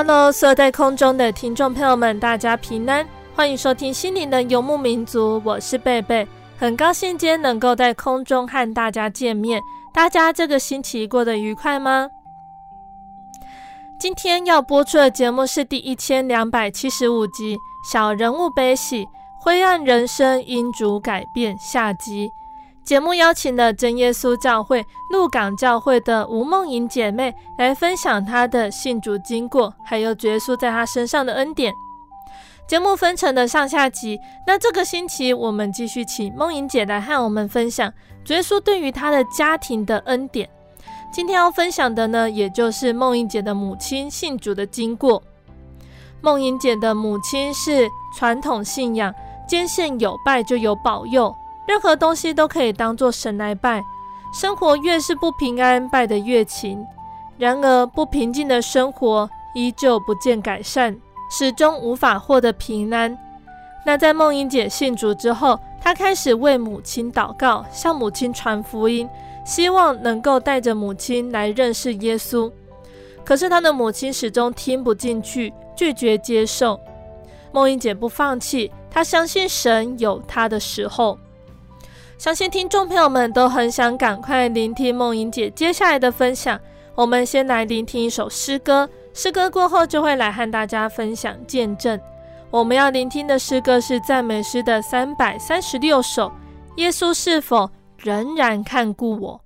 Hello，所有在空中的听众朋友们，大家平安，欢迎收听心灵的游牧民族，我是贝贝，很高兴今天能够在空中和大家见面。大家这个星期过得愉快吗？今天要播出的节目是第一千两百七十五集《小人物悲喜，灰暗人生因主改变》下集。节目邀请了真耶稣教会鹿港教会的吴梦莹姐妹来分享她的信主经过，还有耶稣在她身上的恩典。节目分成了上下集，那这个星期我们继续请梦莹姐来和我们分享耶稣对于她的家庭的恩典。今天要分享的呢，也就是梦莹姐的母亲信主的经过。梦莹姐的母亲是传统信仰，坚信有拜就有保佑。任何东西都可以当作神来拜，生活越是不平安，拜得越勤。然而，不平静的生活依旧不见改善，始终无法获得平安。那在梦莹姐信主之后，她开始为母亲祷告，向母亲传福音，希望能够带着母亲来认识耶稣。可是她的母亲始终听不进去，拒绝接受。梦莹姐不放弃，她相信神有她的时候。相信听众朋友们都很想赶快聆听梦莹姐接下来的分享。我们先来聆听一首诗歌，诗歌过后就会来和大家分享见证。我们要聆听的诗歌是赞美诗的三百三十六首。耶稣是否仍然看顾我？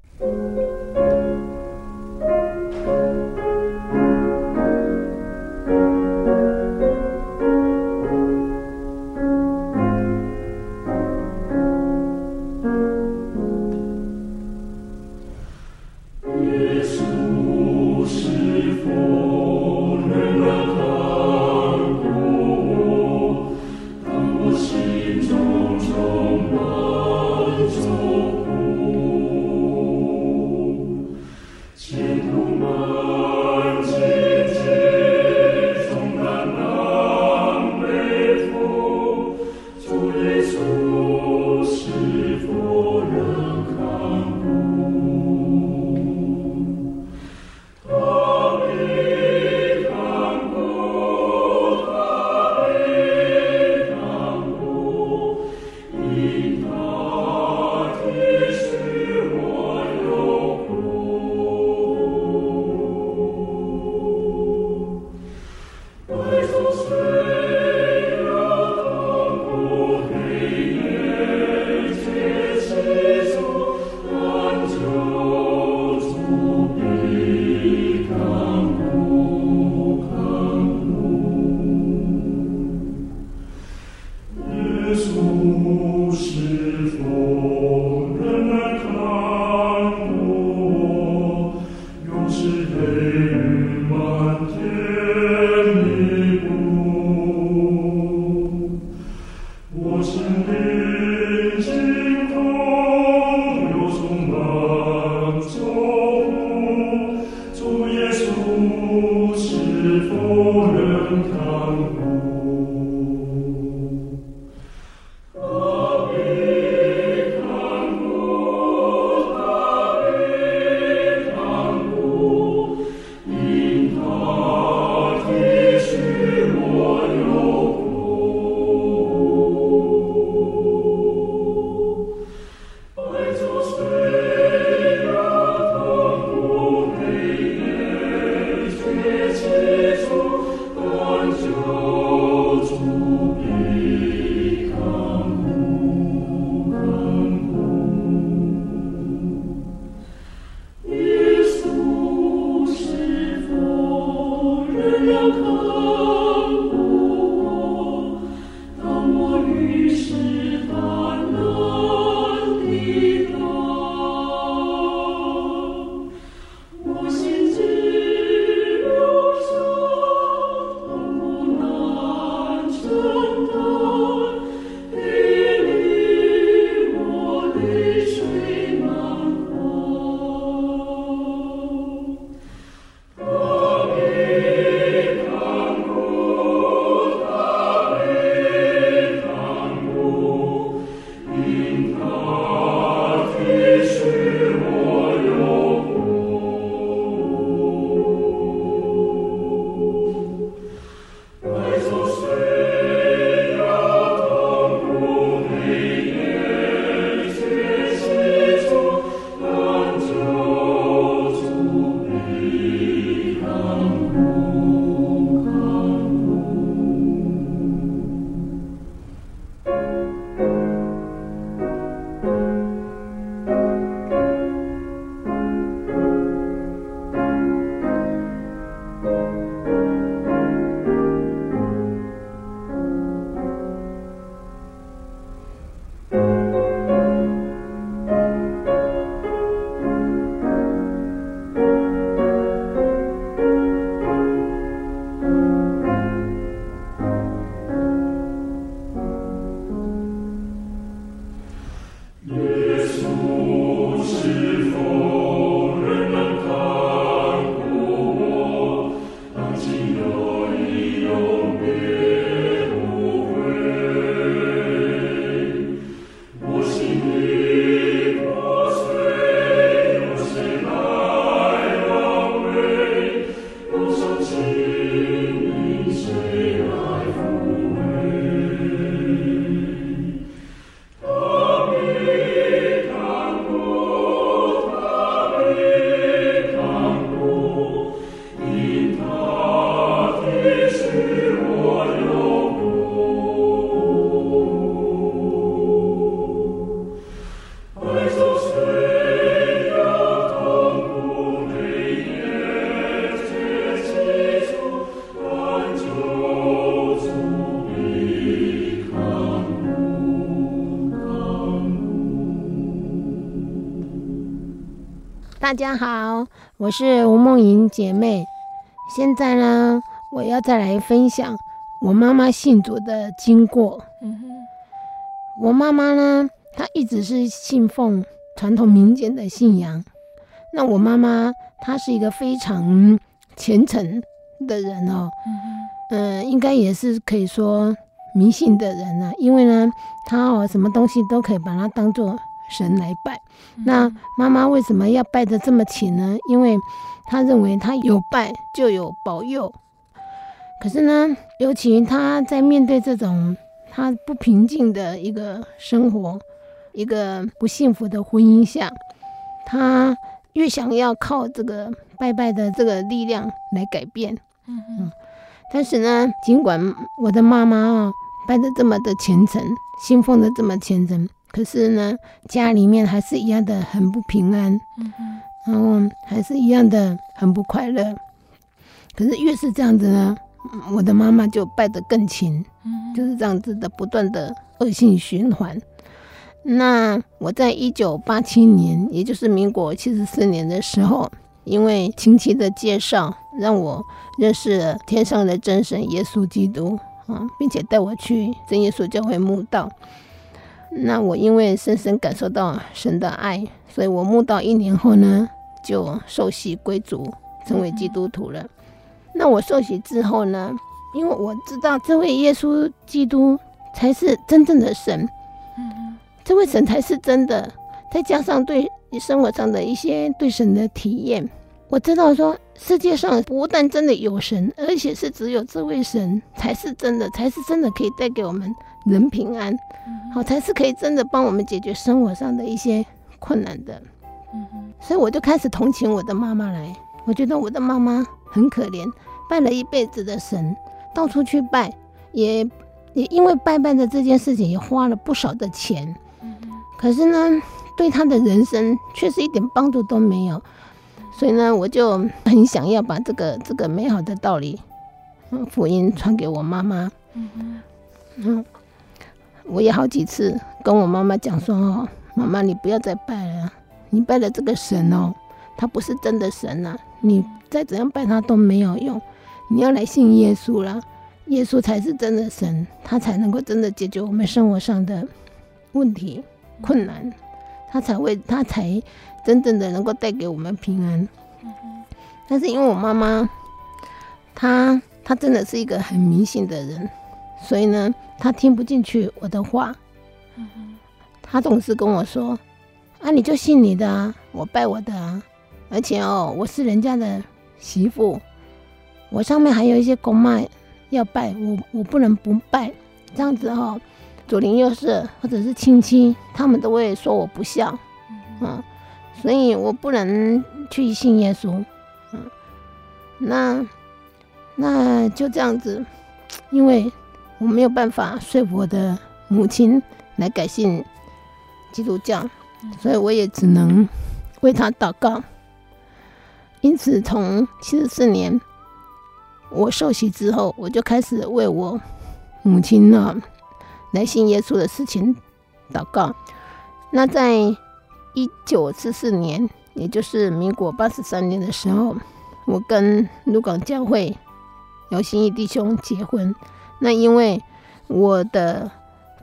大家好，我是吴梦莹姐妹。现在呢，我要再来分享我妈妈信主的经过。嗯哼，我妈妈呢，她一直是信奉传统民间的信仰。那我妈妈她是一个非常虔诚的人哦。嗯哼，呃，应该也是可以说迷信的人呢，因为呢，她哦，什么东西都可以把它当做神来拜，那妈妈为什么要拜得这么勤呢？因为她认为她有拜就有保佑。可是呢，尤其她在面对这种她不平静的一个生活，一个不幸福的婚姻下，她越想要靠这个拜拜的这个力量来改变。嗯嗯。但是呢，尽管我的妈妈啊拜得这么的虔诚，信奉的这么虔诚。可是呢，家里面还是一样的很不平安，嗯哼，然后还是一样的很不快乐。可是越是这样子呢，我的妈妈就拜得更勤，嗯，就是这样子的不断的恶性循环。那我在一九八七年，也就是民国七十四年的时候，因为亲戚的介绍，让我认识了天上的真神耶稣基督啊，并且带我去真耶稣教会墓道。那我因为深深感受到神的爱，所以我慕道一年后呢，就受洗归主，成为基督徒了。那我受洗之后呢，因为我知道这位耶稣基督才是真正的神，嗯，这位神才是真的。再加上对生活上的一些对神的体验，我知道说世界上不但真的有神，而且是只有这位神才是真的，才是真的可以带给我们人平安。好，才是可以真的帮我们解决生活上的一些困难的。所以我就开始同情我的妈妈来。我觉得我的妈妈很可怜，拜了一辈子的神，到处去拜，也也因为拜拜的这件事情也花了不少的钱。可是呢，对她的人生确实一点帮助都没有。所以呢，我就很想要把这个这个美好的道理，嗯，福音传给我妈妈。嗯。我也好几次跟我妈妈讲说：“哦，妈妈，你不要再拜了，你拜了这个神哦，他不是真的神呐，你再怎样拜他都没有用，你要来信耶稣了，耶稣才是真的神，他才能够真的解决我们生活上的问题困难，他才会，他才真正的能够带给我们平安。但是因为我妈妈，她她真的是一个很迷信的人。”所以呢，他听不进去我的话，他总是跟我说：“啊，你就信你的啊，我拜我的啊，而且哦，我是人家的媳妇，我上面还有一些公脉要拜，我我不能不拜，这样子哦，左邻右舍或者是亲戚，他们都会说我不孝，嗯，所以我不能去信耶稣，嗯，那那就这样子，因为。”我没有办法说服我的母亲来改信基督教，所以我也只能为她祷告。因此，从七十四年我受洗之后，我就开始为我母亲呢来信耶稣的事情祷告。那在一九四四年，也就是民国八十三年的时候，我跟鹿港教会姚新义弟兄结婚。那因为我的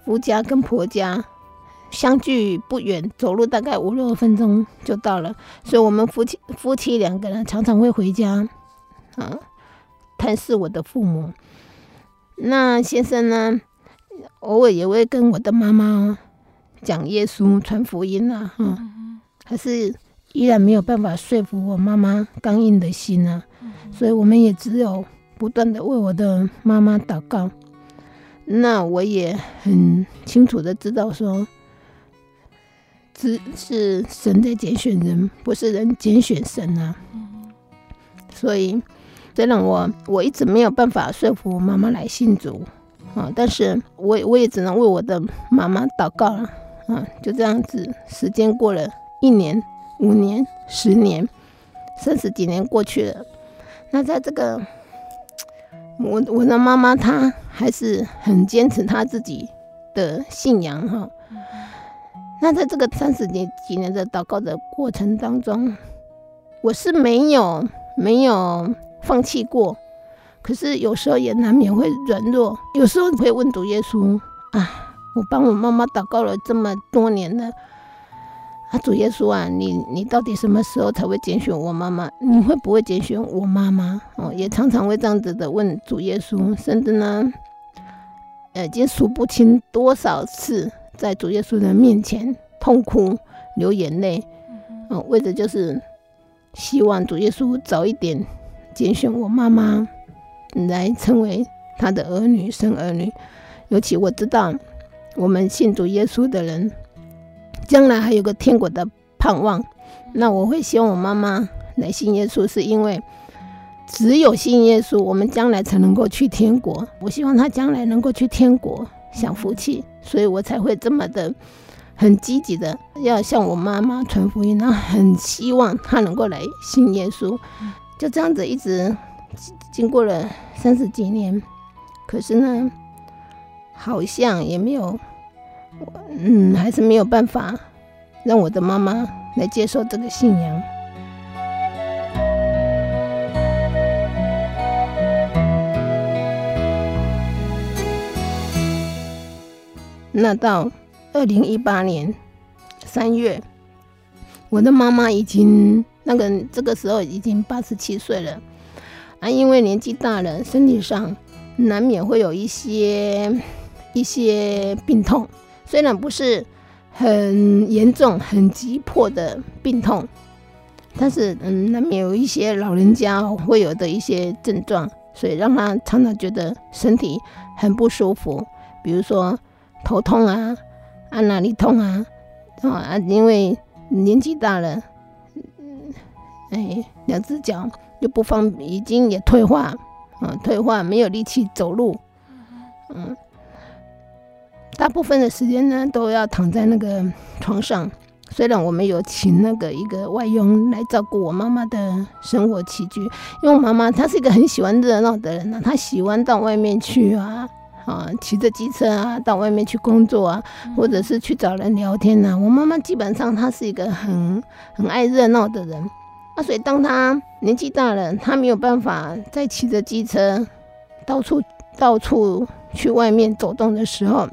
夫家跟婆家相距不远，走路大概五六分钟就到了，所以我们夫妻夫妻两个人常常会回家啊探视我的父母。那先生呢，偶尔也会跟我的妈妈讲耶稣、传福音啊，哈，还是依然没有办法说服我妈妈刚硬的心啊，所以我们也只有。不断的为我的妈妈祷告，那我也很清楚的知道说，只是神在拣选人，不是人拣选神啊。所以，虽然我我一直没有办法说服我妈妈来信主啊，但是我我也只能为我的妈妈祷告了啊。就这样子，时间过了一年、五年、十年，三十几年过去了，那在这个。我我的妈妈她还是很坚持她自己的信仰哈。那在这个三十年几年的祷告的过程当中，我是没有没有放弃过，可是有时候也难免会软弱，有时候会问主耶稣啊，我帮我妈妈祷告了这么多年了。啊，主耶稣啊，你你到底什么时候才会拣选我妈妈？你会不会拣选我妈妈？哦，也常常会这样子的问主耶稣，甚至呢，呃，已经数不清多少次在主耶稣的面前痛哭流眼泪，哦，为的就是希望主耶稣早一点拣选我妈妈来成为他的儿女，生儿女。尤其我知道，我们信主耶稣的人。将来还有个天国的盼望，那我会希望我妈妈来信耶稣，是因为只有信耶稣，我们将来才能够去天国。我希望她将来能够去天国享福气，所以我才会这么的很积极的要向我妈妈传福音，然后很希望她能够来信耶稣。就这样子一直经过了三十几年，可是呢，好像也没有。嗯，还是没有办法让我的妈妈来接受这个信仰。那到二零一八年三月，我的妈妈已经那个这个时候已经八十七岁了啊，因为年纪大了，身体上难免会有一些一些病痛。虽然不是很严重、很急迫的病痛，但是嗯，难免有一些老人家会有的一些症状，所以让他常常觉得身体很不舒服，比如说头痛啊，啊哪里痛啊，啊，因为年纪大了，嗯，哎，两只脚又不方，已经也退化，啊，退化没有力气走路，嗯。大部分的时间呢，都要躺在那个床上。虽然我们有请那个一个外佣来照顾我妈妈的生活起居，因为我妈妈她是一个很喜欢热闹的人呢，她喜欢到外面去啊，啊，骑着机车啊，到外面去工作啊，或者是去找人聊天呐。我妈妈基本上她是一个很很爱热闹的人。那所以当她年纪大了，她没有办法再骑着机车到处到处去外面走动的时候。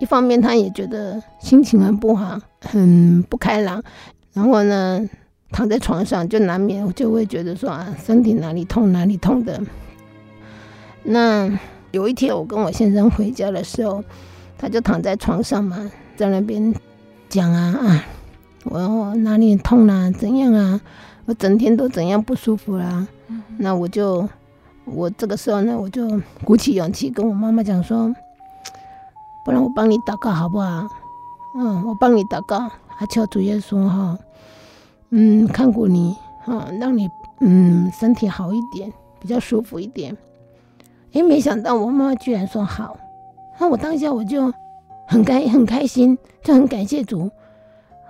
一方面，他也觉得心情很不好，很不开朗，然后呢，躺在床上就难免就会觉得说啊，身体哪里痛哪里痛的。那有一天，我跟我先生回家的时候，他就躺在床上嘛，在那边讲啊啊，我我哪里痛啊，怎样啊，我整天都怎样不舒服啦、啊。那我就我这个时候呢，我就鼓起勇气跟我妈妈讲说。不然我帮你祷告好不好？嗯，我帮你祷告，阿求主耶稣哈，嗯，看顾你哈，让你嗯身体好一点，比较舒服一点。哎，没想到我妈妈居然说好，那我当下我就很开很开心，就很感谢主，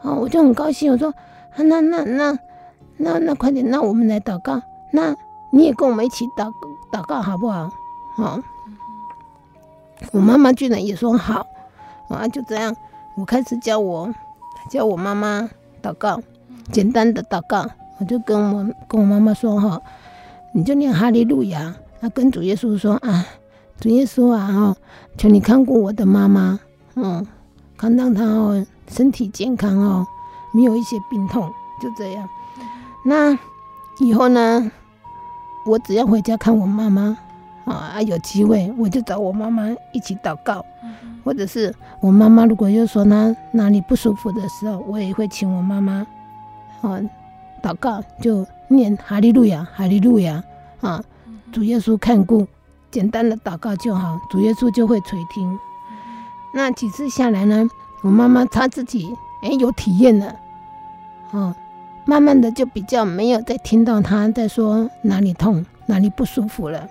啊，我就很高兴，我说那那那那那快点，那我们来祷告，那你也跟我们一起祷祷告好不好？好。我妈妈居然也说好，啊，就这样，我开始教我教我妈妈祷告，简单的祷告，我就跟我跟我妈妈说哈，你就念哈利路亚，啊，跟主耶稣说啊，主耶稣啊，哈，求你看顾我的妈妈，嗯，看让她哦身体健康哦，没有一些病痛，就这样。那以后呢，我只要回家看我妈妈。啊，有机会我就找我妈妈一起祷告，或者是我妈妈如果又说她哪里不舒服的时候，我也会请我妈妈啊祷告，就念哈利路亚，哈利路亚啊，主耶稣看顾，简单的祷告就好，主耶稣就会垂听。那几次下来呢，我妈妈她自己哎有体验了，哦，慢慢的就比较没有再听到她在说哪里痛，哪里不舒服了。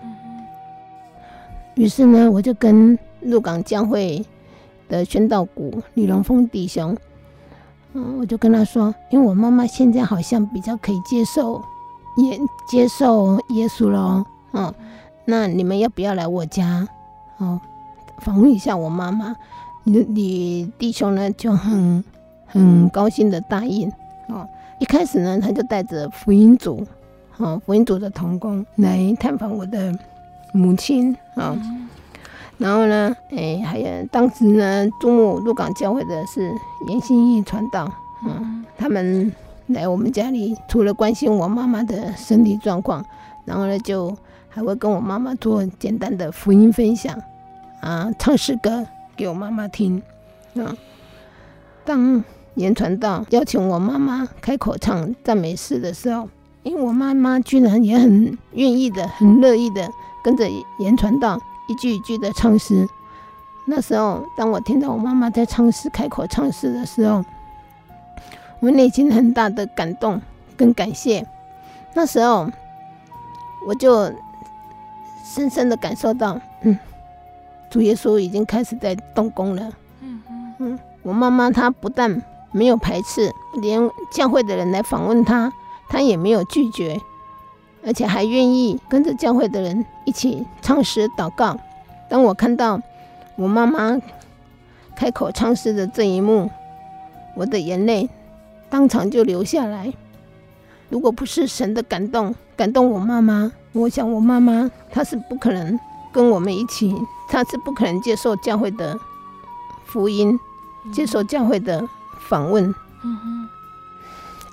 于是呢，我就跟鹿港教会的宣道谷李龙峰弟兄，嗯，我就跟他说，因为我妈妈现在好像比较可以接受，也接受耶稣了，嗯，那你们要不要来我家，哦，访问一下我妈妈？你你弟兄呢就很很高兴的答应，哦，一开始呢，他就带着福音组，啊，福音组的童工来探访我的母亲啊。然后呢，哎，还有当时呢，中午鹿港教会的是严心义传道，嗯，他们来我们家里，除了关心我妈妈的身体状况，然后呢，就还会跟我妈妈做简单的福音分享，啊，唱诗歌给我妈妈听，啊，当严传道邀请我妈妈开口唱赞美诗的时候，因为我妈妈居然也很愿意的、很乐意的跟着言传道。一句一句的唱诗，那时候，当我听到我妈妈在唱诗、开口唱诗的时候，我内心很大的感动跟感谢。那时候，我就深深的感受到，嗯，主耶稣已经开始在动工了。嗯嗯，我妈妈她不但没有排斥，连教会的人来访问她，他也没有拒绝。而且还愿意跟着教会的人一起唱诗祷告。当我看到我妈妈开口唱诗的这一幕，我的眼泪当场就流下来。如果不是神的感动，感动我妈妈，我想我妈妈她是不可能跟我们一起，她是不可能接受教会的福音，接受教会的访问。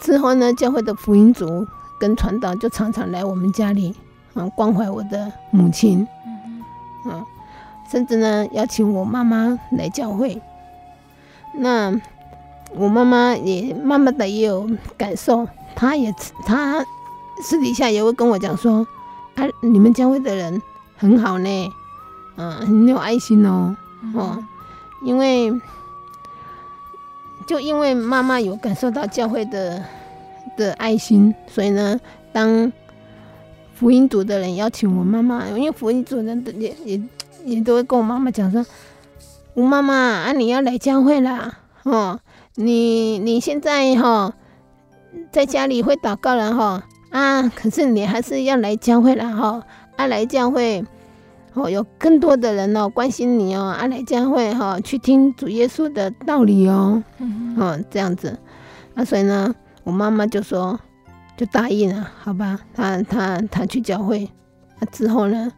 之后呢，教会的福音组。跟传道就常常来我们家里，啊，关怀我的母亲，嗯，甚至呢邀请我妈妈来教会。那我妈妈也慢慢的也有感受，她也她私底下也会跟我讲说，啊，你们教会的人很好呢，嗯，很有爱心哦，哦，因为就因为妈妈有感受到教会的。的爱心，所以呢，当福音组的人邀请我妈妈，因为福音组的人也也也都会跟我妈妈讲说：“吴妈妈啊，你要来教会啦，哦，你你现在哈、哦、在家里会祷告了哈啊，可是你还是要来教会了哈，啊来教会哦，有更多的人哦关心你哦，啊来教会哈去听主耶稣的道理哦，嗯哦这样子，啊所以呢。”我妈妈就说，就答应了，好吧？她她她去教会，那之后呢？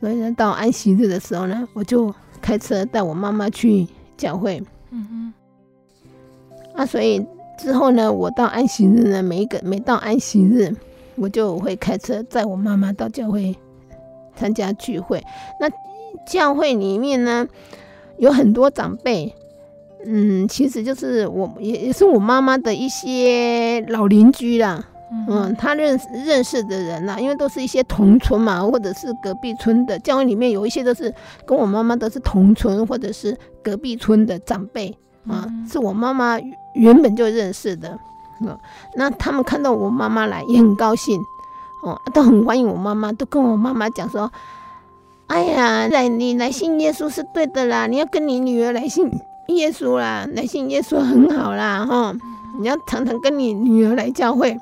所以呢，到安息日的时候呢，我就开车带我妈妈去教会。嗯嗯。啊，所以之后呢，我到安息日呢，每一个每到安息日，我就会开车载我妈妈到教会参加聚会。那教会里面呢，有很多长辈。嗯，其实就是我也也是我妈妈的一些老邻居啦，嗯，他认识认识的人啦，因为都是一些同村嘛，或者是隔壁村的。教会里面有一些都是跟我妈妈都是同村或者是隔壁村的长辈啊，是我妈妈原本就认识的。嗯，那他们看到我妈妈来也很高兴，哦，都很欢迎我妈妈，都跟我妈妈讲说：“哎呀，来你来信耶稣是对的啦，你要跟你女儿来信。”耶稣啦，来信耶稣很好啦，哈！你要常常跟你女儿来教会。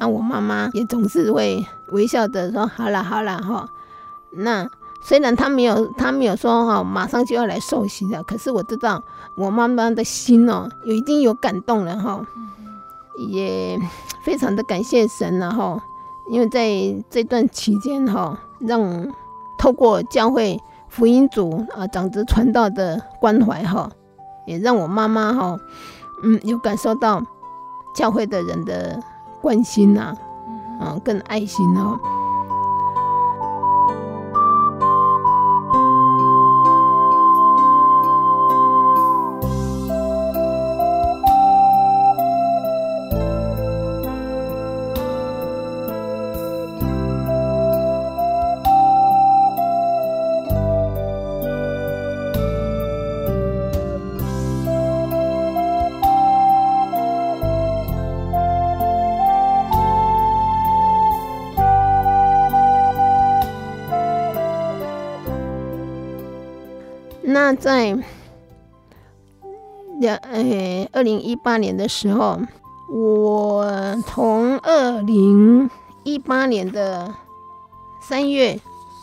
那我妈妈也总是会微笑着说：“好啦，好啦，哈。”那虽然她没有，她没有说哈，马上就要来受洗了，可是我知道我妈妈的心哦，有一定有感动了哈，也非常的感谢神了哈，因为在这段期间哈，让透过教会福音组啊长子传道的关怀哈。也让我妈妈哈，嗯，有感受到教会的人的关心呐，嗯，更爱心哦。那在两诶二零一八年的时候，我从二零一八年的三月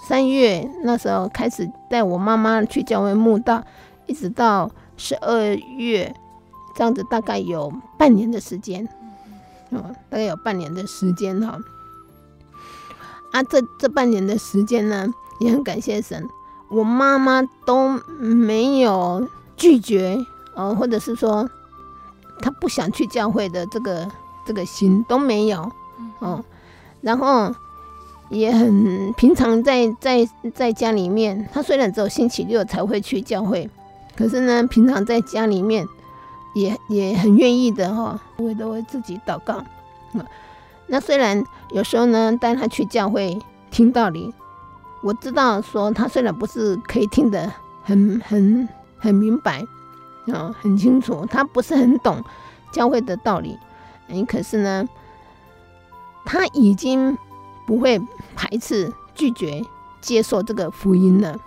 三月那时候开始带我妈妈去教会墓道，一直到十二月这样子，大概有半年的时间。哦，大概有半年的时间哈。啊，这这半年的时间呢，也很感谢神，我妈妈都没有拒绝，呃，或者是说她不想去教会的这个这个心都没有哦。然后也很平常在，在在在家里面，她虽然只有星期六才会去教会，可是呢，平常在家里面也也很愿意的哈，我都会自己祷告啊。那虽然有时候呢，带他去教会听道理，我知道说他虽然不是可以听得很很很明白，啊，很清楚，他不是很懂教会的道理，嗯，可是呢，他已经不会排斥拒绝接受这个福音了，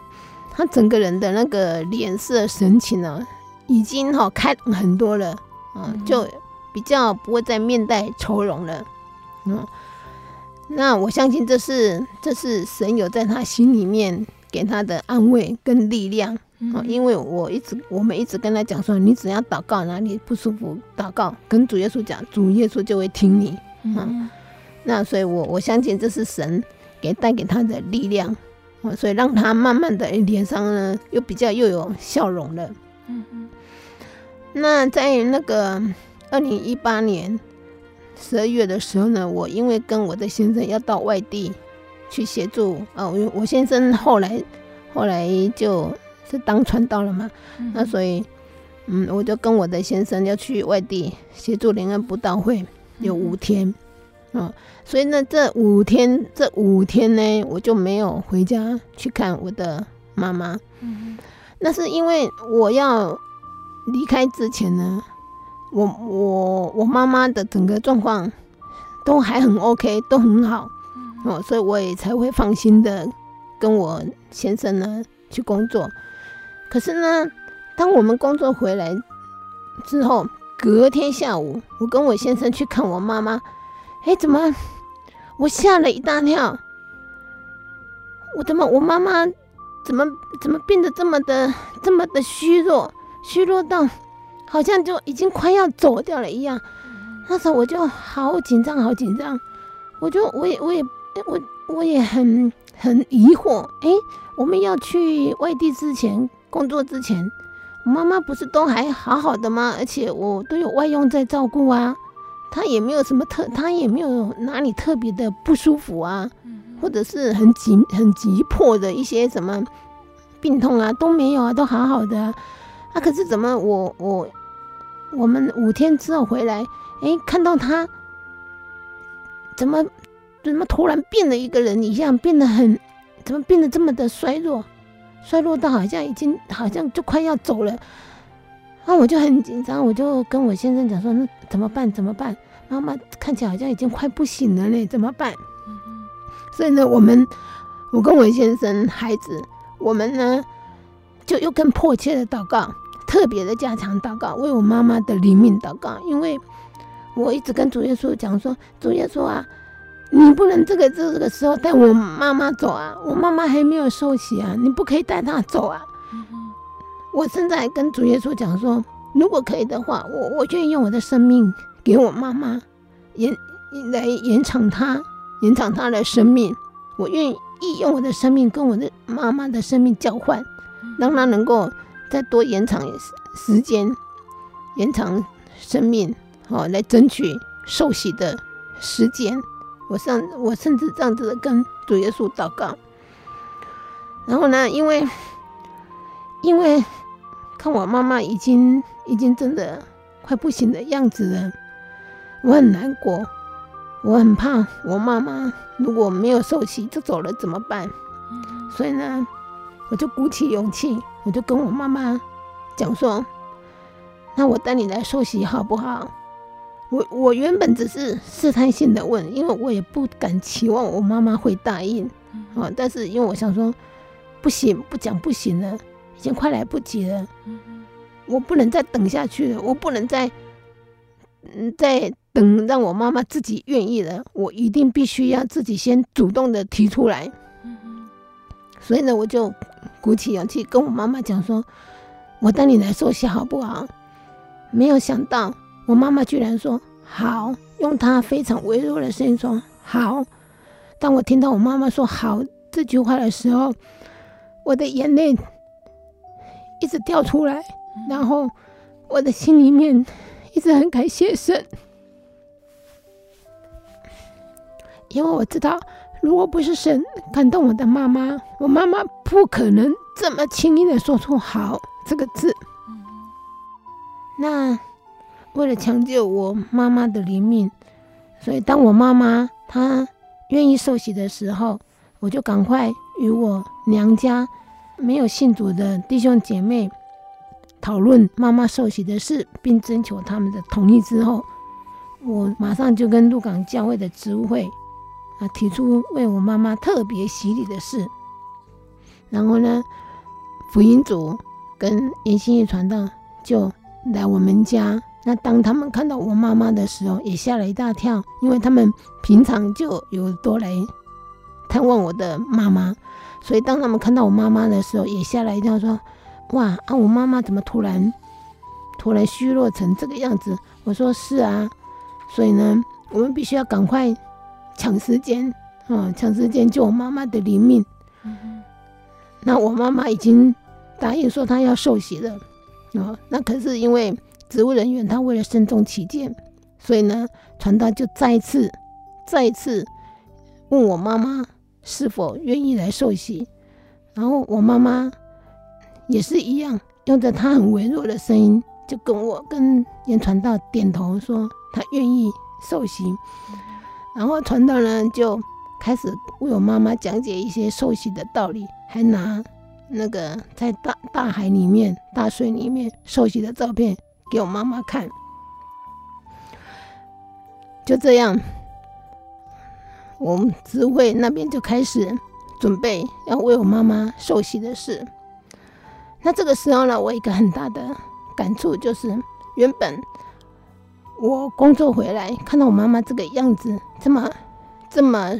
他整个人的那个脸色神情呢，已经哈开朗很多了，嗯，就比较不会再面带愁容了。嗯，那我相信这是这是神有在他心里面给他的安慰跟力量。嗯，因为我一直我们一直跟他讲说，你只要祷告哪里不舒服，祷告跟主耶稣讲，主耶稣就会听你。嗯，那所以我我相信这是神给带给他的力量，所以让他慢慢的脸上呢又比较又有笑容了。嗯嗯，那在那个二零一八年。十二月的时候呢，我因为跟我的先生要到外地去协助啊，我我先生后来后来就是当传道了嘛，嗯、那所以嗯，我就跟我的先生要去外地协助灵恩布道会，有五天啊，所以呢，这五天这五天呢，我就没有回家去看我的妈妈。嗯，那是因为我要离开之前呢。我我我妈妈的整个状况都还很 OK，都很好，哦，所以我也才会放心的跟我先生呢去工作。可是呢，当我们工作回来之后，隔天下午，我跟我先生去看我妈妈，哎，怎么我吓了一大跳？我怎么我妈妈怎么怎么变得这么的这么的虚弱，虚弱到？好像就已经快要走掉了一样，那时候我就好紧张，好紧张，我就我也我也我我也很很疑惑，哎，我们要去外地之前工作之前，我妈妈不是都还好好的吗？而且我都有外佣在照顾啊，她也没有什么特，她也没有哪里特别的不舒服啊，或者是很急很急迫的一些什么病痛啊都没有啊，都好好的啊。那、啊、可是怎么我我我们五天之后回来，哎，看到他怎么怎么突然变了一个人一样，变得很怎么变得这么的衰弱，衰弱到好像已经好像就快要走了。那、啊、我就很紧张，我就跟我先生讲说：“那怎么办？怎么办？妈妈看起来好像已经快不行了嘞，怎么办？”所以呢，我们我跟我先生孩子，我们呢就又更迫切的祷告。特别的加强祷告，为我妈妈的灵命祷告，因为我一直跟主耶稣讲说，主耶稣啊，你不能这个这个时候带我妈妈走啊，我妈妈还没有受洗啊，你不可以带她走啊。我现在跟主耶稣讲说，如果可以的话，我我愿意用我的生命给我妈妈延来延长她延长她的生命，我愿意用我的生命跟我的妈妈的生命交换，让她能够。再多延长时间，延长生命，好来争取受洗的时间。我上我甚至这样子的跟主耶稣祷告。然后呢，因为因为看我妈妈已经已经真的快不行的样子了，我很难过，我很怕我妈妈如果没有受洗就走了怎么办？所以呢。我就鼓起勇气，我就跟我妈妈讲说：“那我带你来受洗好不好？”我我原本只是试探性的问，因为我也不敢期望我妈妈会答应啊。但是因为我想说，不行，不讲不行了，已经快来不及了，我不能再等下去了，我不能再嗯再等，让我妈妈自己愿意了，我一定必须要自己先主动的提出来。所以呢，我就。鼓起勇气跟我妈妈讲说：“我带你来受洗好不好？”没有想到，我妈妈居然说：“好，用她非常微弱的声音说好。当我听到我妈妈说好这句话的时候，我的眼泪一直掉出来，然后我的心里面一直很感谢神，因为我知道，如果不是神感动我的妈妈，我妈妈不可能这么轻易的说出“好”这个字。那为了抢救我妈妈的灵命，所以当我妈妈她愿意受洗的时候，我就赶快与我娘家没有信主的弟兄姐妹讨论妈妈受洗的事，并征求他们的同意之后，我马上就跟鹿港教会的执务会啊提出为我妈妈特别洗礼的事。然后呢，福音组跟严心义传道就来我们家。那当他们看到我妈妈的时候，也吓了一大跳，因为他们平常就有多来探望我的妈妈，所以当他们看到我妈妈的时候，也吓了一跳，说：“哇啊，我妈妈怎么突然突然虚弱成这个样子？”我说：“是啊，所以呢，我们必须要赶快抢时间啊，抢时间救我妈妈的灵命。”那我妈妈已经答应说她要受洗了啊，那可是因为。植物人员他为了慎重起见，所以呢，传道就再一次、再一次问我妈妈是否愿意来受洗。然后我妈妈也是一样，用着她很微弱的声音，就跟我跟严传道点头说她愿意受洗。然后传道呢就开始为我妈妈讲解一些受洗的道理，还拿那个在大大海里面、大水里面受洗的照片。给我妈妈看，就这样，我们执会那边就开始准备要为我妈妈受洗的事。那这个时候呢，我一个很大的感触就是，原本我工作回来看到我妈妈这个样子，这么这么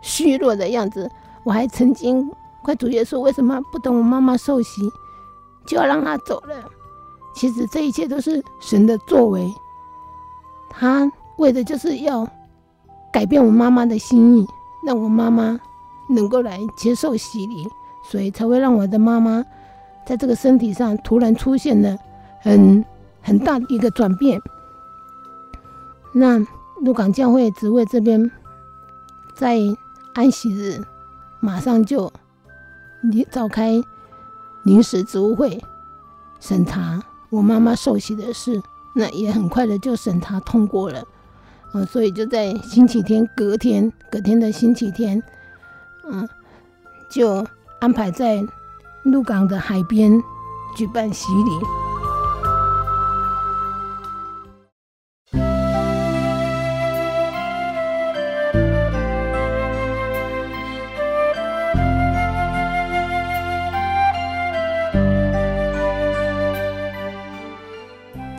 虚弱的样子，我还曾经怪主耶稣为什么不等我妈妈受洗就要让她走了。其实这一切都是神的作为，他为的就是要改变我妈妈的心意，让我妈妈能够来接受洗礼，所以才会让我的妈妈在这个身体上突然出现了很很大的一个转变。那鹿港教会职位这边在安息日马上就召开临时职务会审查。我妈妈受洗的事，那也很快的就审查通过了，嗯，所以就在星期天隔天，隔天的星期天，嗯，就安排在鹿港的海边举办洗礼。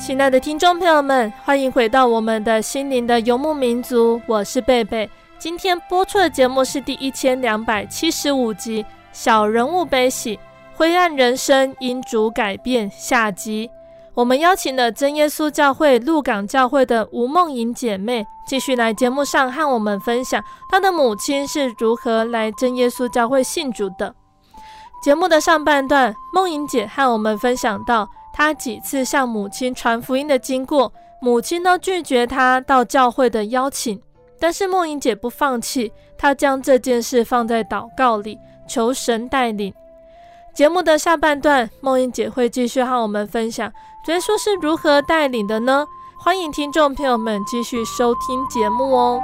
亲爱的听众朋友们，欢迎回到我们的心灵的游牧民族，我是贝贝。今天播出的节目是第一千两百七十五集《小人物悲喜，灰暗人生因主改变》下集。我们邀请了真耶稣教会鹿港教会的吴梦莹姐妹，继续来节目上和我们分享她的母亲是如何来真耶稣教会信主的。节目的上半段，梦莹姐和我们分享到。他几次向母亲传福音的经过，母亲都拒绝他到教会的邀请。但是梦莹姐不放弃，她将这件事放在祷告里，求神带领。节目的下半段，梦莹姐会继续和我们分享，耶稣是如何带领的呢？欢迎听众朋友们继续收听节目哦。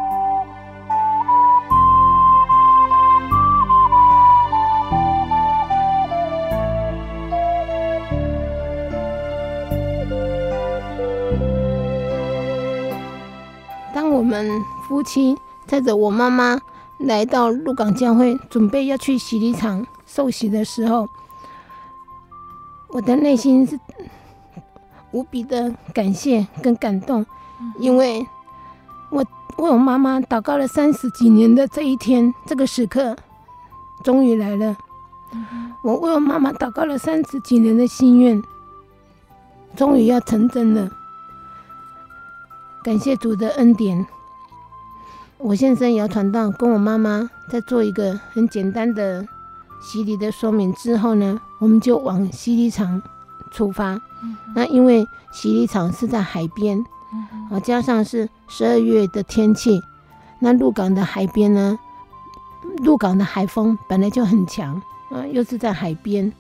我们夫妻载着我妈妈来到鹿港教会，准备要去洗礼场受洗的时候，我的内心是无比的感谢跟感动，因为我为我妈妈祷告了三十几年的这一天，这个时刻终于来了。我为我妈妈祷告了三十几年的心愿，终于要成真了。感谢主的恩典。我先生姚传道跟我妈妈在做一个很简单的洗礼的说明之后呢，我们就往洗礼场出发。嗯、那因为洗礼场是在海边，啊，加上是十二月的天气，那鹿港的海边呢，鹿港的海风本来就很强，啊，又是在海边，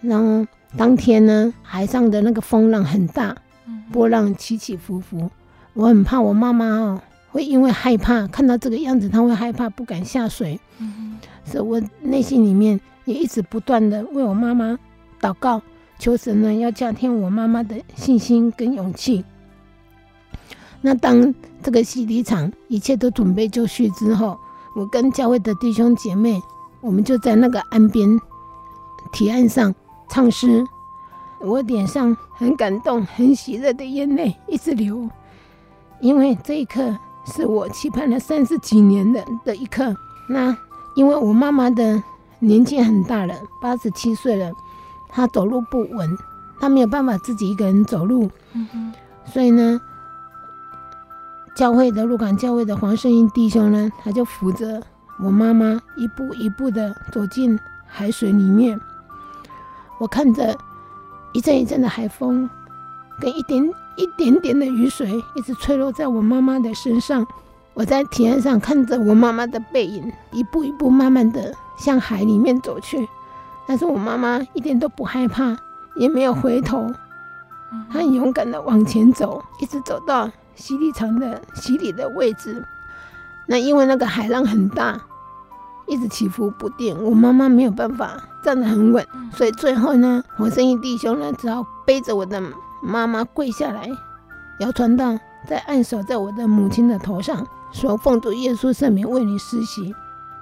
然后当天呢，海上的那个风浪很大，波浪起起伏伏，我很怕我妈妈哦。会因为害怕看到这个样子，她会害怕，不敢下水。嗯，所以我内心里面也一直不断的为我妈妈祷告，求神呢要加添我妈妈的信心跟勇气。那当这个洗礼场一切都准备就绪之后，我跟教会的弟兄姐妹，我们就在那个岸边堤岸上唱诗，我脸上很感动、很喜乐的眼泪一直流，因为这一刻。是我期盼了三十几年的的一刻。那因为我妈妈的年纪很大了，八十七岁了，她走路不稳，她没有办法自己一个人走路。嗯哼。所以呢，教会的鹿港教会的黄圣英弟兄呢，他就扶着我妈妈一步一步的走进海水里面。我看着一阵一阵的海风，跟一点。一点点的雨水一直吹落在我妈妈的身上，我在堤岸上看着我妈妈的背影，一步一步慢慢的向海里面走去。但是我妈妈一点都不害怕，也没有回头，她很勇敢的往前走，一直走到洗礼场的洗礼的位置。那因为那个海浪很大，一直起伏不定，我妈妈没有办法站得很稳，所以最后呢，我生意弟兄呢只好背着我的。妈妈跪下来，摇传道在按手在我的母亲的头上，说：“奉主耶稣圣名为你施洗。”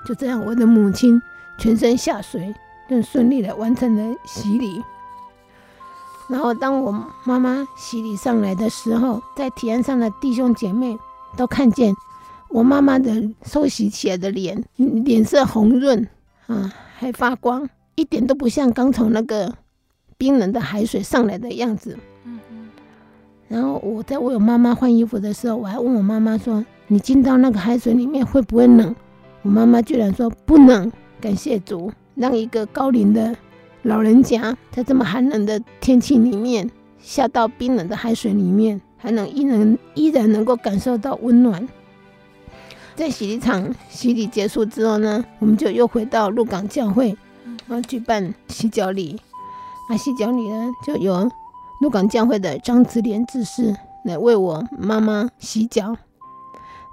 就这样，我的母亲全身下水，更顺利的完成了洗礼。然后，当我妈妈洗礼上来的时候，在堤岸上的弟兄姐妹都看见我妈妈的收洗起来的脸，脸色红润啊，还发光，一点都不像刚从那个冰冷的海水上来的样子。然后我在为我妈妈换衣服的时候，我还问我妈妈说：“你进到那个海水里面会不会冷？”我妈妈居然说：“不冷。”感谢主，让一个高龄的老人家在这么寒冷的天气里面下到冰冷的海水里面，还能依然依然能够感受到温暖。在洗礼场洗礼结束之后呢，我们就又回到鹿港教会，然后举办洗脚礼。那，洗脚礼呢就有。鹿港教会的张慈莲执事来为我妈妈洗脚。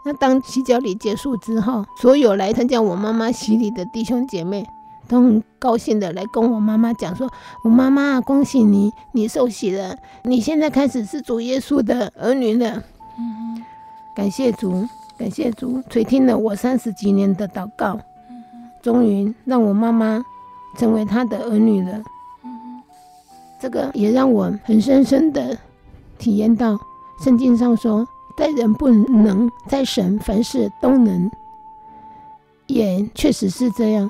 那当洗脚礼结束之后，所有来参加我妈妈洗礼的弟兄姐妹都很高兴的来跟我妈妈讲说：“我妈妈，恭喜你，你受洗了，你现在开始是主耶稣的儿女了。”嗯，感谢主，感谢主垂听了我三十几年的祷告，终于让我妈妈成为他的儿女了。这个也让我很深深的体验到，圣经上说，在人不能，在神凡事都能，也确实是这样，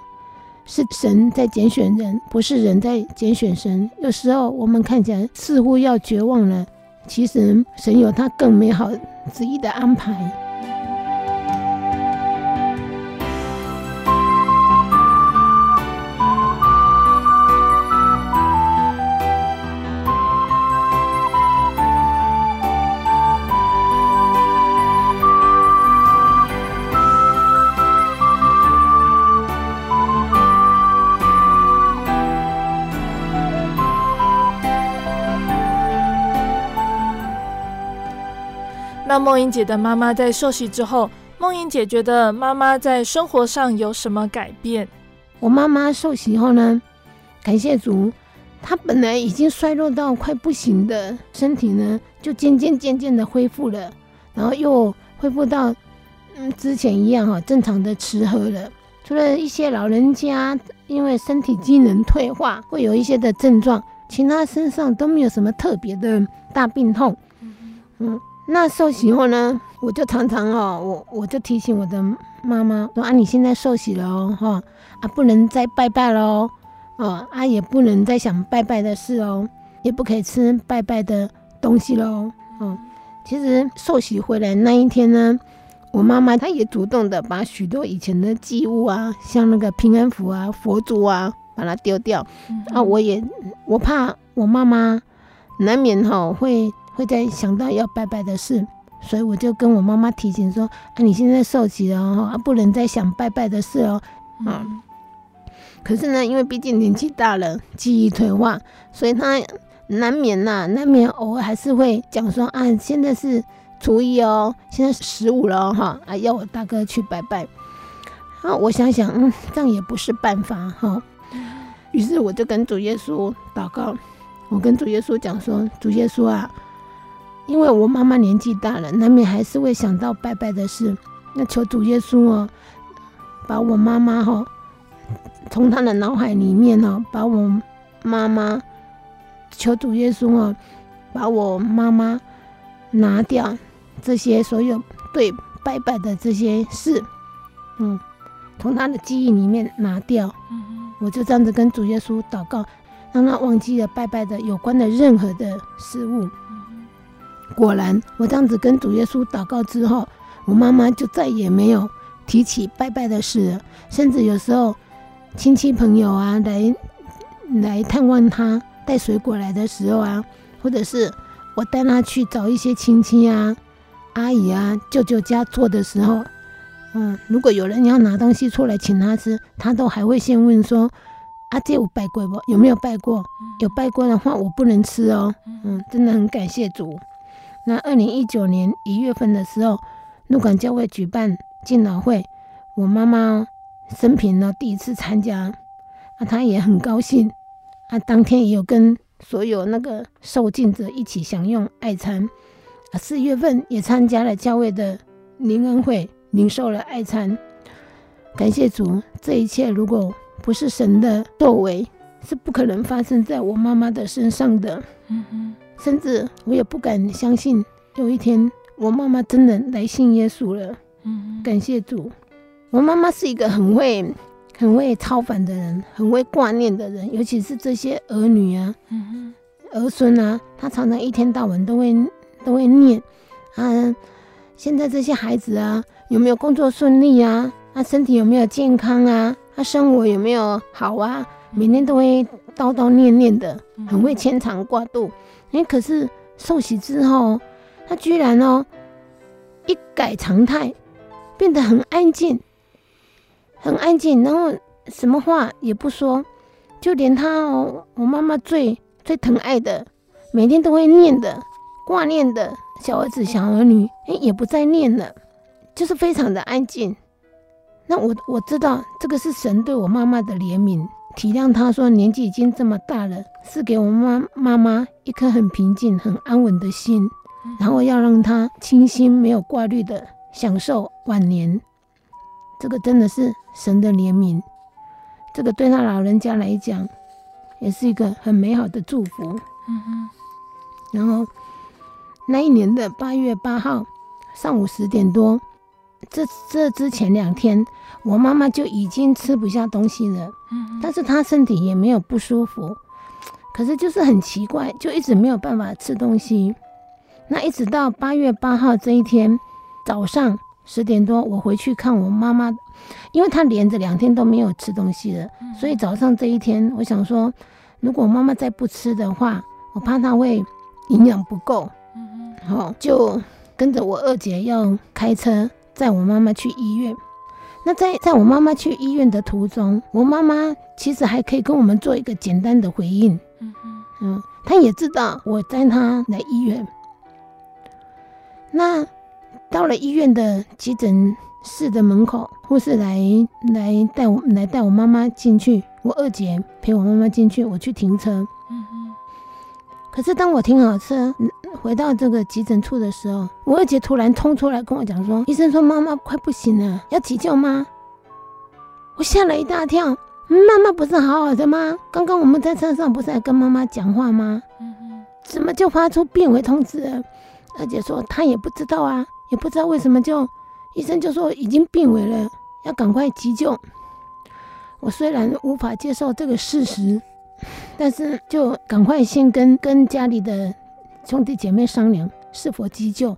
是神在拣选人，不是人在拣选神。有时候我们看起来似乎要绝望了，其实神有他更美好旨意的安排。那梦英姐的妈妈在受洗之后，梦英姐觉得妈妈在生活上有什么改变？我妈妈受洗后呢，感谢主，她本来已经衰弱到快不行的身体呢，就渐渐渐渐的恢复了，然后又恢复到嗯之前一样哈，正常的吃喝了。除了一些老人家因为身体机能退化会有一些的症状，其他身上都没有什么特别的大病痛。嗯。那受洗后呢，我就常常哦，我我就提醒我的妈妈说啊，你现在受洗了哦，哈啊，不能再拜拜喽，哦啊，也不能再想拜拜的事哦，也不可以吃拜拜的东西喽，哦，其实受洗回来那一天呢，我妈妈她也主动的把许多以前的祭物啊，像那个平安符啊、佛珠啊，把它丢掉。嗯、啊，我也我怕我妈妈难免哈会会在想到要拜拜的事，所以我就跟我妈妈提醒说：啊，你现在受洗了哈，啊，不能再想拜拜的事哦。啊。嗯可是呢，因为毕竟年纪大了，记忆退化，所以他难免呐、啊，难免偶尔还是会讲说啊，现在是初一哦，现在是十五了哈，啊，要我大哥去拜拜。啊，我想想，嗯，这样也不是办法哈。于是我就跟主耶稣祷告，我跟主耶稣讲说，主耶稣啊，因为我妈妈年纪大了，难免还是会想到拜拜的事，那求主耶稣哦，把我妈妈哈。从他的脑海里面哦，把我妈妈求主耶稣哦，把我妈妈拿掉这些所有对拜拜的这些事，嗯，从他的记忆里面拿掉。我就这样子跟主耶稣祷告，让他忘记了拜拜的有关的任何的事物。果然，我这样子跟主耶稣祷告之后，我妈妈就再也没有提起拜拜的事了，甚至有时候。亲戚朋友啊，来来探望他，带水果来的时候啊，或者是我带他去找一些亲戚啊、阿姨啊、舅舅家做的时候，嗯，如果有人要拿东西出来请他吃，他都还会先问说：“阿、姐，我拜过不？有没有拜过？有拜过的话，我不能吃哦。”嗯，真的很感谢主。那二零一九年一月份的时候，鹿港教会举办敬老会，我妈妈。生平呢，第一次参加，啊，她也很高兴，啊，当天也有跟所有那个受敬者一起享用爱餐，啊，四月份也参加了教会的灵恩会，领受了爱餐，感谢主，这一切如果不是神的作为，是不可能发生在我妈妈的身上的，嗯哼，甚至我也不敢相信，有一天我妈妈真的来信耶稣了，嗯，感谢主。我妈妈是一个很会、很会超凡的人，很会挂念的人，尤其是这些儿女啊、嗯、儿孙啊，她常常一天到晚都会都会念啊。现在这些孩子啊，有没有工作顺利啊？他、啊、身体有没有健康啊？他、啊、生活有没有好啊？每天都会叨叨念念的，很会牵肠挂肚。哎，可是受洗之后，他居然哦一改常态，变得很安静。很安静，然后什么话也不说，就连他哦，我妈妈最最疼爱的，每天都会念的、挂念的小儿子、小儿女，哎，也不再念了，就是非常的安静。那我我知道这个是神对我妈妈的怜悯，体谅他说年纪已经这么大了，是给我妈妈妈一颗很平静、很安稳的心，然后要让他清心、没有挂虑的享受晚年。这个真的是神的怜悯，这个对他老人家来讲，也是一个很美好的祝福。嗯哼。然后那一年的八月八号上午十点多，这这之前两天，我妈妈就已经吃不下东西了。嗯。但是她身体也没有不舒服，可是就是很奇怪，就一直没有办法吃东西。那一直到八月八号这一天早上。十点多，我回去看我妈妈，因为她连着两天都没有吃东西了，所以早上这一天，我想说，如果妈妈再不吃的话，我怕她会营养不够，然后就跟着我二姐要开车载我妈妈去医院。那在在我妈妈去医院的途中，我妈妈其实还可以跟我们做一个简单的回应，嗯嗯，她也知道我载她来医院，那。到了医院的急诊室的门口，护士来来带我来带我妈妈进去。我二姐陪我妈妈进去，我去停车。可是当我停好车，回到这个急诊处的时候，我二姐突然冲出来跟我讲说：“医生说妈妈快不行了，要急救吗？”我吓了一大跳。妈妈不是好好的吗？刚刚我们在车上不是还跟妈妈讲话吗？怎么就发出病危通知了？二姐说她也不知道啊。也不知道为什么，就医生就说已经病危了，要赶快急救。我虽然无法接受这个事实，但是就赶快先跟跟家里的兄弟姐妹商量，是否急救。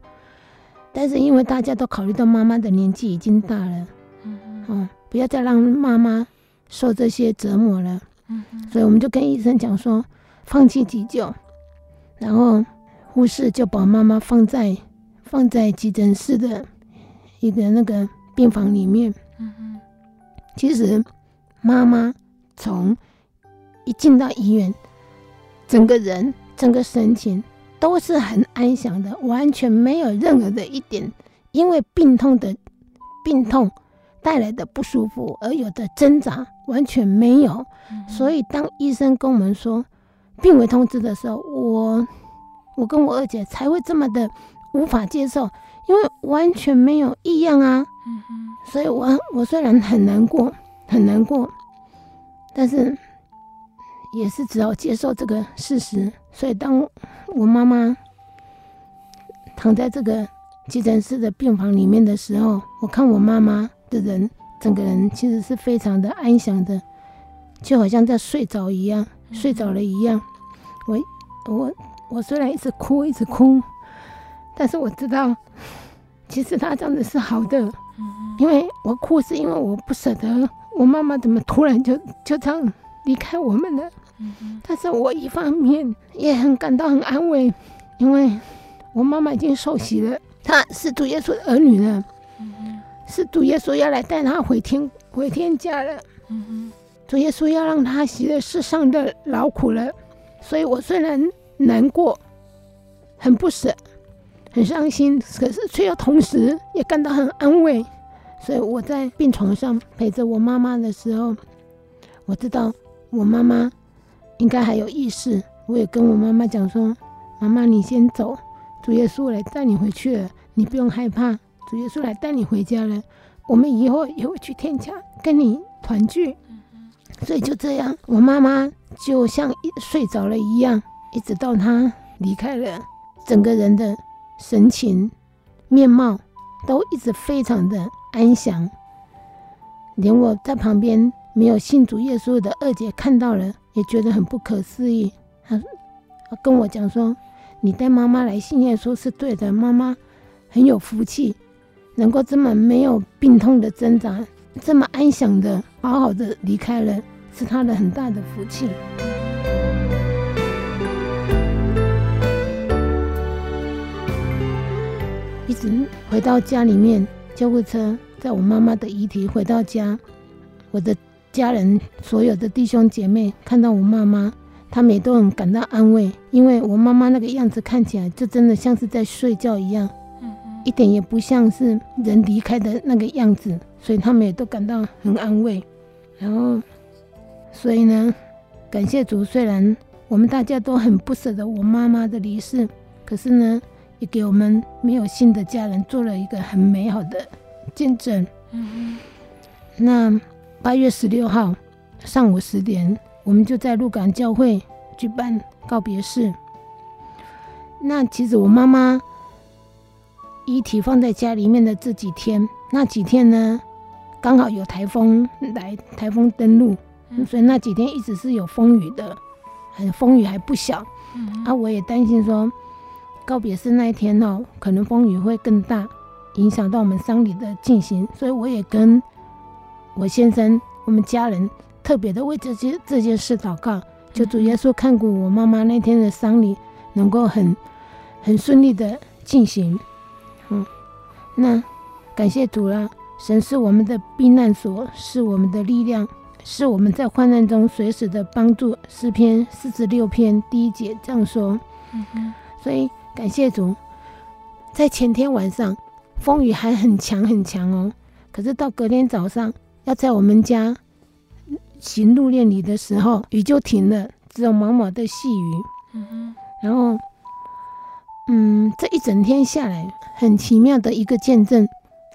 但是因为大家都考虑到妈妈的年纪已经大了，嗯嗯，哦，不要再让妈妈受这些折磨了，嗯嗯，所以我们就跟医生讲说，放弃急救，然后护士就把妈妈放在放在急诊室的一个那个病房里面，嗯嗯，其实妈妈从一进到医院，整个人整个神情。都是很安详的，完全没有任何的一点因为病痛的病痛带来的不舒服而有的挣扎，完全没有。所以当医生跟我们说病危通知的时候，我我跟我二姐才会这么的无法接受，因为完全没有异样啊。所以我我虽然很难过，很难过，但是也是只好接受这个事实。所以当我妈妈躺在这个急诊室的病房里面的时候，我看我妈妈的人，整个人其实是非常的安详的，就好像在睡着一样，睡着了一样。我我我虽然一直哭，一直哭，但是我知道，其实她这样子是好的，因为我哭是因为我不舍得我妈妈怎么突然就就这样离开我们了。但是我一方面也很感到很安慰，因为我妈妈已经受洗了，她是主耶稣的儿女了，是主耶稣要来带她回天回天家了，主耶稣要让她洗了世上的劳苦了，所以我虽然难过，很不舍，很伤心，可是却又同时也感到很安慰，所以我在病床上陪着我妈妈的时候，我知道我妈妈。应该还有意识，我也跟我妈妈讲说：“妈妈，你先走，主耶稣来带你回去了，你不用害怕，主耶稣来带你回家了，我们以后也会去天家跟你团聚。”所以就这样，我妈妈就像睡着了一样，一直到她离开了，整个人的神情、面貌都一直非常的安详，连我在旁边没有信主耶稣的二姐看到了。也觉得很不可思议，他跟我讲说：“你带妈妈来信耶稣是对的，妈妈很有福气，能够这么没有病痛的挣扎，这么安详的好好的离开了，是她的很大的福气。”一直回到家里面，救护车载我妈妈的遗体回到家，我的。家人所有的弟兄姐妹看到我妈妈，他们也都很感到安慰，因为我妈妈那个样子看起来就真的像是在睡觉一样，一点也不像是人离开的那个样子，所以他们也都感到很安慰。然后，所以呢，感谢主，虽然我们大家都很不舍得我妈妈的离世，可是呢，也给我们没有信的家人做了一个很美好的见证。嗯，那。八月十六号上午十点，我们就在鹿港教会举办告别式。那其实我妈妈遗体放在家里面的这几天，那几天呢，刚好有台风来，台风登陆，所以那几天一直是有风雨的，风雨还不小。啊，我也担心说告别式那一天哦，可能风雨会更大，影响到我们丧礼的进行，所以我也跟。我先生，我们家人特别的为这些这件事祷告，求主耶稣看过我妈妈那天的丧礼能够很很顺利的进行。嗯，那感谢主了，神是我们的避难所，是我们的力量，是我们在患难中随时的帮助。诗篇四十六篇第一节这样说。嗯哼，所以感谢主，在前天晚上风雨还很强很强哦，可是到隔天早上。要在我们家行入殓礼的时候，雨就停了，只有毛毛的细雨。嗯哼。然后，嗯，这一整天下来，很奇妙的一个见证。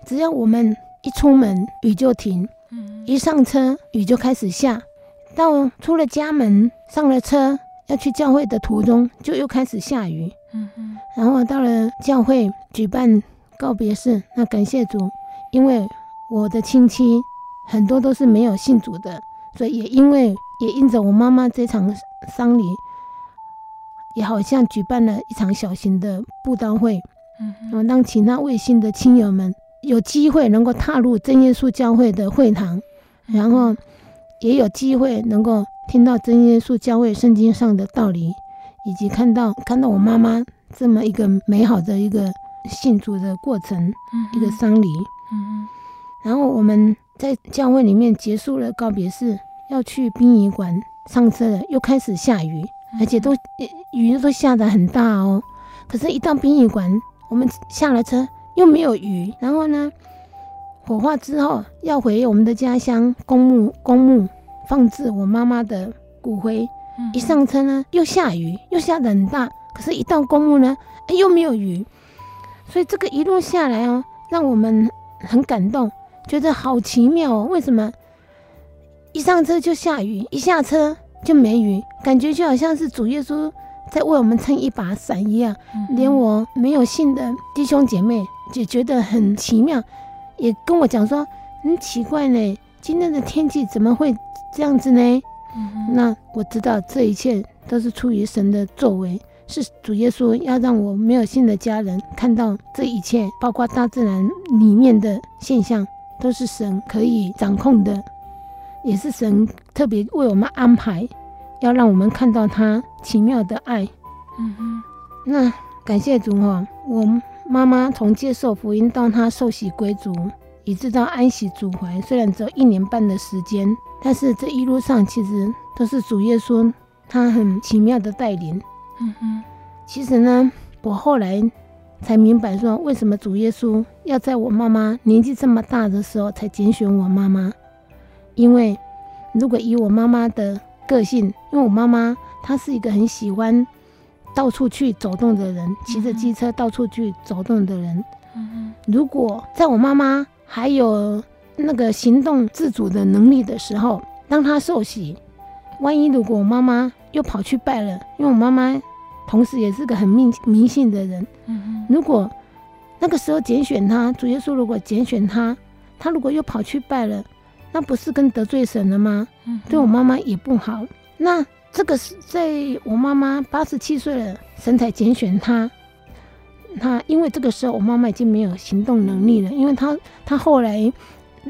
只要我们一出门，雨就停；一上车，雨就开始下。到出了家门，上了车，要去教会的途中，就又开始下雨。嗯哼。然后到了教会举办告别式，那感谢主，因为我的亲戚。很多都是没有信主的，所以也因为也因着我妈妈这场丧礼，也好像举办了一场小型的布道会，嗯，让其他未信的亲友们有机会能够踏入真耶稣教会的会堂，然后也有机会能够听到真耶稣教会圣经上的道理，以及看到看到我妈妈这么一个美好的一个信主的过程，一个丧礼，嗯，然后我们在教会里面结束了告别式，要去殡仪馆上车了，又开始下雨。而且都雨都下得很大哦，可是，一到殡仪馆，我们下了车又没有雨。然后呢，火化之后要回我们的家乡公墓，公墓放置我妈妈的骨灰。一上车呢，又下雨，又下得很大。可是，一到公墓呢，哎，又没有雨。所以这个一路下来哦，让我们很感动，觉得好奇妙哦。为什么一上车就下雨，一下车？就没雨，感觉就好像是主耶稣在为我们撑一把伞一样。嗯、连我没有信的弟兄姐妹也觉得很奇妙，也跟我讲说很奇怪呢，今天的天气怎么会这样子呢？嗯、那我知道这一切都是出于神的作为，是主耶稣要让我没有信的家人看到这一切，包括大自然里面的现象，都是神可以掌控的。也是神特别为我们安排，要让我们看到他奇妙的爱。嗯哼，那感谢主哈，我妈妈从接受福音到她受洗归主，一直到安息主怀，虽然只有一年半的时间，但是这一路上其实都是主耶稣他很奇妙的带领。嗯哼，其实呢，我后来才明白说，为什么主耶稣要在我妈妈年纪这么大的时候才拣选我妈妈。因为，如果以我妈妈的个性，因为我妈妈她是一个很喜欢到处去走动的人，骑着机车到处去走动的人。如果在我妈妈还有那个行动自主的能力的时候，当她受洗，万一如果我妈妈又跑去拜了，因为我妈妈同时也是个很迷迷信的人。如果那个时候拣选他，主耶稣如果拣选他，他如果又跑去拜了。那不是跟得罪神了吗？对我妈妈也不好。那这个是在我妈妈八十七岁了，神才拣选她。她因为这个时候我妈妈已经没有行动能力了，因为她她后来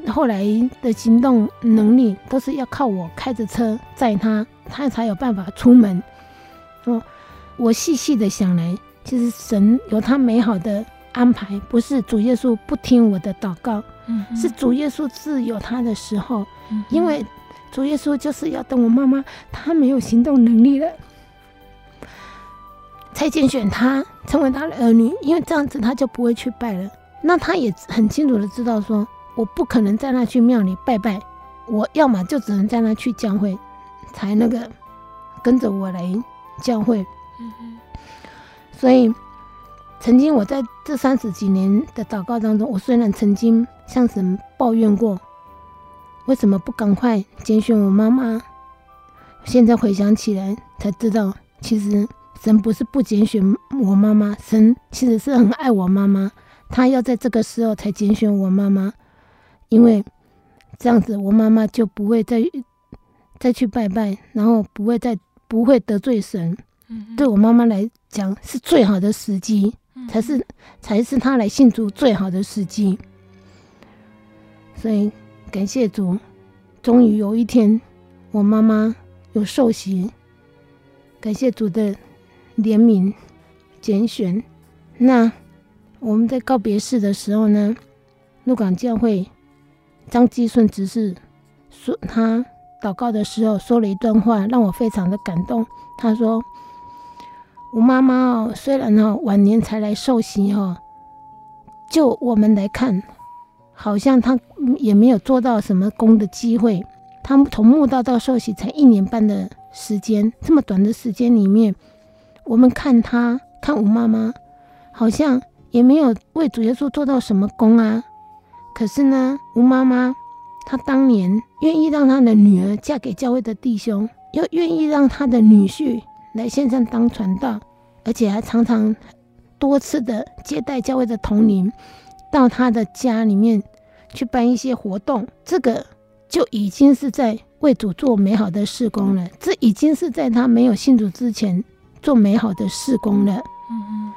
后来的行动能力都是要靠我开着车载她，她才有办法出门。哦，我细细的想来，其实神有他美好的安排，不是主耶稣不听我的祷告。是主耶稣自有他的时候，因为主耶稣就是要等我妈妈她没有行动能力了，才拣选她成为他的儿女，因为这样子他就不会去拜了。那他也很清楚的知道说，我不可能在那去庙里拜拜，我要么就只能在那去教会，才那个跟着我来教会。所以。曾经我在这三十几年的祷告当中，我虽然曾经向神抱怨过，为什么不赶快拣选我妈妈？现在回想起来才知道，其实神不是不拣选我妈妈，神其实是很爱我妈妈，他要在这个时候才拣选我妈妈，因为这样子我妈妈就不会再再去拜拜，然后不会再不会得罪神。对我妈妈来讲是最好的时机。才是才是她来信主最好的时机，所以感谢主，终于有一天我妈妈有受洗，感谢主的怜悯拣选。那我们在告别式的时候呢，鹿港教会张继顺执事说，他祷告的时候说了一段话，让我非常的感动。他说。吴妈妈哦，虽然哦晚年才来受洗哦，就我们来看，好像她也没有做到什么功的机会。她从慕道到受洗才一年半的时间，这么短的时间里面，我们看她看吴妈妈，好像也没有为主耶稣做到什么功啊。可是呢，吴妈妈她当年愿意让她的女儿嫁给教会的弟兄，又愿意让她的女婿。来线上当传道，而且还常常多次的接待教会的同龄，到他的家里面去办一些活动，这个就已经是在为主做美好的事工了。这已经是在他没有信主之前做美好的事工了。嗯嗯，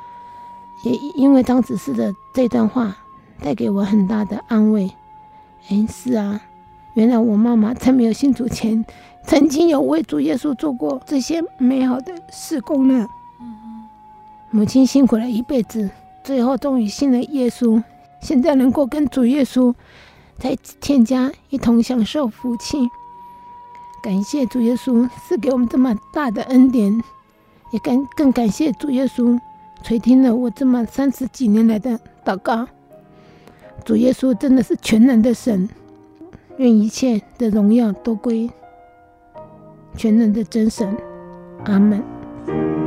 也因为张执事的这段话带给我很大的安慰。哎，是啊，原来我妈妈在没有信主前，曾经有为主耶稣做过这些美好的事工呢。母亲辛苦了一辈子，最后终于信了耶稣，现在能够跟主耶稣在天家一同享受福气。感谢主耶稣赐给我们这么大的恩典，也感更感谢主耶稣垂听了我这么三十几年来的祷告。主耶稣真的是全能的神，愿一切的荣耀都归全能的真神。阿门。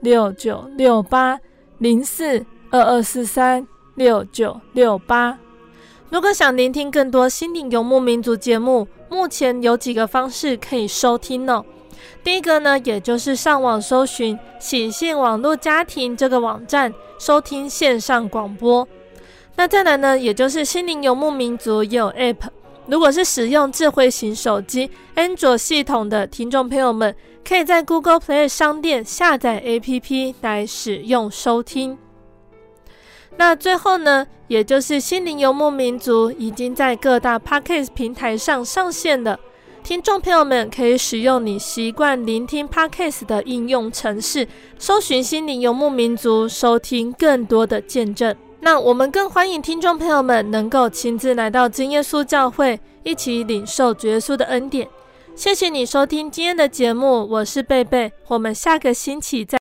六九六八零四二二四三六九六八。如果想聆听更多心灵游牧民族节目，目前有几个方式可以收听呢？第一个呢，也就是上网搜寻喜信网络家庭这个网站，收听线上广播。那再来呢，也就是心灵游牧民族也有 App。如果是使用智慧型手机安卓系统的听众朋友们，可以在 Google Play 商店下载 APP 来使用收听。那最后呢，也就是心灵游牧民族已经在各大 Podcast 平台上上线了，听众朋友们可以使用你习惯聆听 Podcast 的应用程式，搜寻心灵游牧民族，收听更多的见证。那我们更欢迎听众朋友们能够亲自来到真耶稣教会，一起领受主耶稣的恩典。谢谢你收听今天的节目，我是贝贝，我们下个星期再。